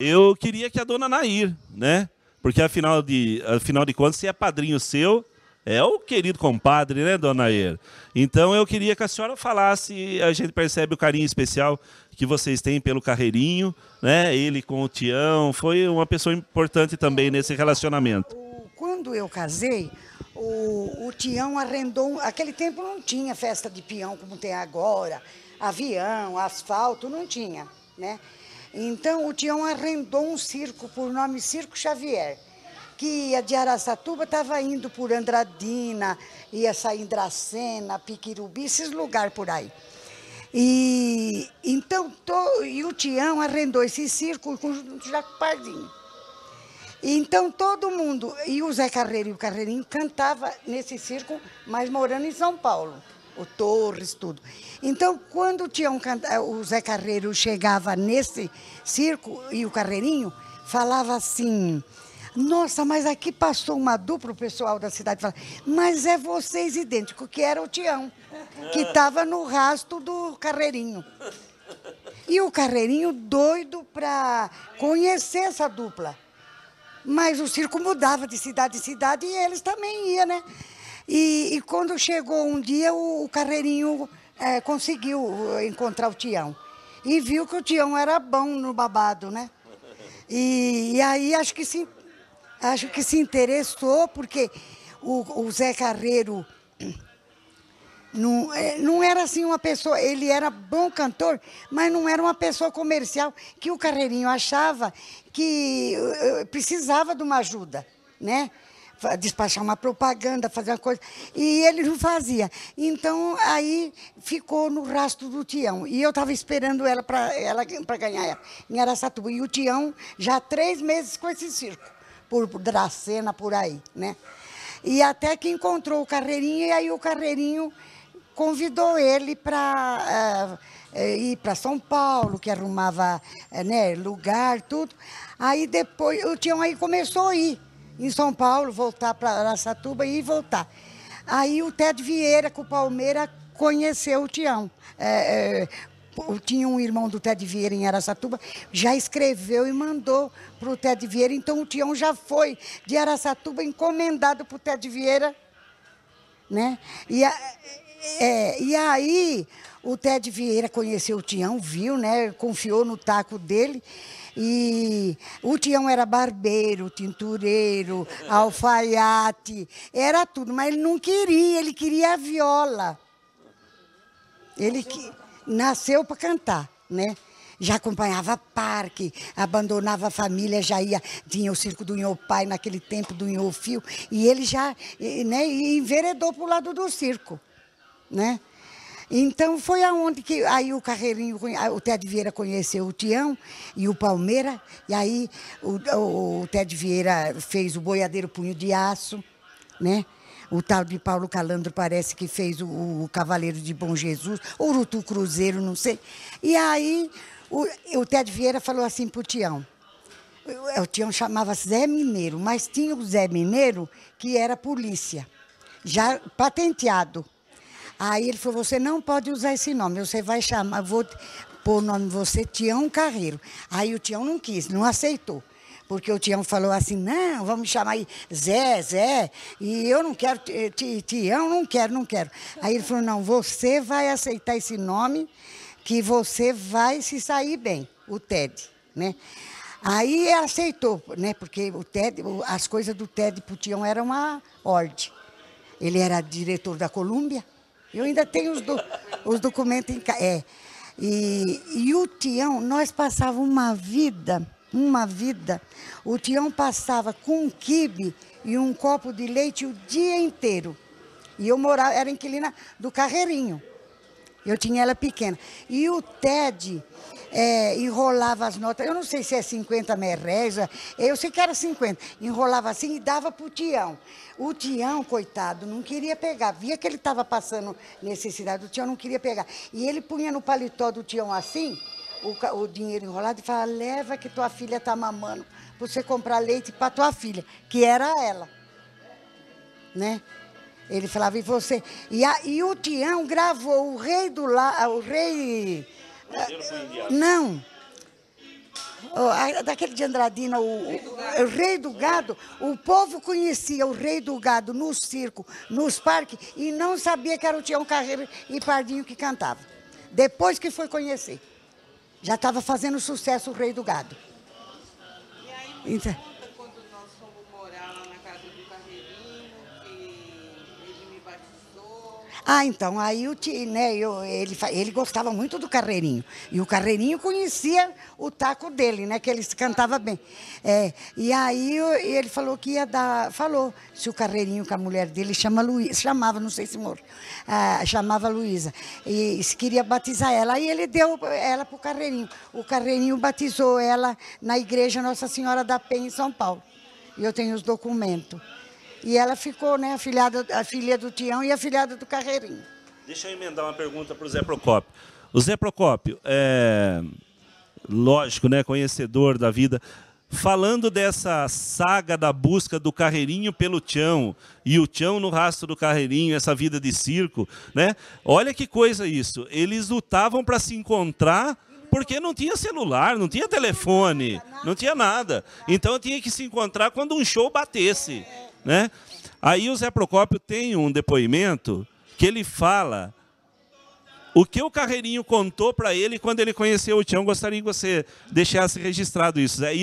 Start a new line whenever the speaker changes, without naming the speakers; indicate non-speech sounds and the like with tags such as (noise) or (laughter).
Eu queria que a dona Nair, né? Porque afinal de, afinal de contas, se é padrinho seu, é o querido compadre, né, dona Nair? Então eu queria que a senhora falasse, a gente percebe o carinho especial que vocês têm pelo Carreirinho, né? Ele com o Tião, foi uma pessoa importante também nesse relacionamento.
Quando eu casei, o, o Tião arrendou. Aquele tempo não tinha festa de peão como tem agora, avião, asfalto, não tinha, né? Então o Tião arrendou um circo por nome Circo Xavier, que ia de Araçatuba, estava indo por Andradina, ia sair Dracena, Piquirubi, esses lugares por aí. E então e o Tião arrendou esse circo com o Jaco Pardinho. Então todo mundo, e o Zé Carreiro e o Carreirinho cantava nesse circo, mas morando em São Paulo, o Torres, tudo. Então quando o, Tião, o Zé Carreiro chegava nesse circo e o Carreirinho, falava assim, nossa, mas aqui passou uma dupla, o pessoal da cidade fala, mas é vocês idênticos, que era o Tião, que estava no rastro do Carreirinho. E o Carreirinho doido para conhecer essa dupla. Mas o circo mudava de cidade em cidade e eles também iam, né? E, e quando chegou um dia, o, o Carreirinho é, conseguiu encontrar o Tião. E viu que o Tião era bom no babado, né? E, e aí acho que se, acho que se interessou, porque o, o Zé Carreiro (clears throat) não, é, não era assim uma pessoa, ele era bom cantor, mas não era uma pessoa comercial que o Carreirinho achava que precisava de uma ajuda, né? Despachar uma propaganda, fazer uma coisa. E ele não fazia. Então, aí ficou no rastro do Tião. E eu estava esperando ela para ela, ganhar ela, em Araçatuba. E o Tião já há três meses com esse circo, por Dracena, por aí, né? E até que encontrou o Carreirinho, e aí o Carreirinho convidou ele para uh, uh, ir para São Paulo, que arrumava uh, né, lugar, tudo. Aí depois, o Tião aí começou a ir em São Paulo, voltar para Araçatuba e voltar. Aí o Ted Vieira, com o Palmeira, conheceu o Tião. tinha um irmão do Ted Vieira em Araçatuba, já escreveu e mandou para o Ted Vieira. Então o Tião já foi de Araçatuba encomendado para o Ted Vieira. Né? E, a, é, e aí o Ted Vieira conheceu o Tião, viu, né? Confiou no taco dele. E o Tião era barbeiro, tintureiro, alfaiate, era tudo, mas ele não queria, ele queria a viola. Ele que, nasceu para cantar, né? já acompanhava parque, abandonava a família, já ia, tinha o circo do Inho Pai naquele tempo do Inho Fio, e ele já né, enveredou para o lado do circo né? Então foi aonde que aí o Carreirinho, o Ted Vieira conheceu o Tião e o Palmeira, e aí o, o, Ted Vieira fez o Boiadeiro Punho de Aço, né? O tal de Paulo Calandro parece que fez o, o Cavaleiro de Bom Jesus, Urutu Cruzeiro, não sei. E aí o, o Ted Vieira falou assim para o Tião. O, o Tião chamava Zé Mineiro, mas tinha o Zé Mineiro que era polícia, já patenteado. Aí ele falou, você não pode usar esse nome, você vai chamar, vou pôr o nome de você Tião Carreiro. Aí o Tião não quis, não aceitou. Porque o Tião falou assim, não, vamos chamar aí Zé, Zé, e eu não quero, Tião, não quero, não quero. Aí ele falou, não, você vai aceitar esse nome, que você vai se sair bem, o Ted, né? Aí ele aceitou, né? Porque o Ted, as coisas do Ted para o Tião eram uma ordem. Ele era diretor da Colômbia, eu ainda tenho os, do, os documentos em casa. É. E, e o Tião, nós passávamos uma vida, uma vida. O Tião passava com um quibe e um copo de leite o dia inteiro. E eu morava, era inquilina do Carreirinho. Eu tinha ela pequena. E o Ted é, enrolava as notas, eu não sei se é 50 merréis, eu sei que era 50. Enrolava assim e dava para o Tião. O Tião, coitado, não queria pegar. Via que ele estava passando necessidade, o Tião não queria pegar. E ele punha no paletó do Tião assim, o, o dinheiro enrolado, e falava, leva que tua filha está mamando, para você comprar leite para tua filha, que era ela. Né? Ele falava, e você. E, a, e o Tião gravou o rei do lá, o rei. não. daquele de Andradina, o, o, rei do gado, o povo conhecia o rei do gado no circo, nos parques, e não sabia que era o Tião Carreiro e Pardinho que cantava. Depois que foi conhecer. Já estava fazendo sucesso o rei do gado.
Então, quando nós fomos morar lá na casa do Carreirinho, que ele me batizou.
Ah, então, aí o né, eu, ele, ele gostava muito do Carreirinho. E o Carreirinho conhecia o taco dele, né? Que ele cantava bem. É, e aí ele falou que ia dar. Falou, se o Carreirinho com a mulher dele chama Luísa, chamava, não sei se morreu, ah, chamava Luísa. E queria batizar ela. Aí ele deu ela para o Carreirinho. O Carreirinho batizou ela na igreja Nossa Senhora da Penha, em São Paulo. E eu tenho os documentos. E ela ficou, né, a, filhada, a filha do Tião e a filhada do Carreirinho.
Deixa eu emendar uma pergunta para o Zé Procópio. O Zé Procópio, é, lógico, né, conhecedor da vida, falando dessa saga da busca do Carreirinho pelo Tião e o Tião no rastro do Carreirinho, essa vida de circo, né? Olha que coisa isso. Eles lutavam para se encontrar porque não tinha celular, não tinha telefone, não tinha nada. Então tinha que se encontrar quando um show batesse, né? Aí o Zé Procópio tem um depoimento que ele fala o que o Carreirinho contou para ele quando ele conheceu o Tião. Gostaria que você deixasse registrado isso. Zé.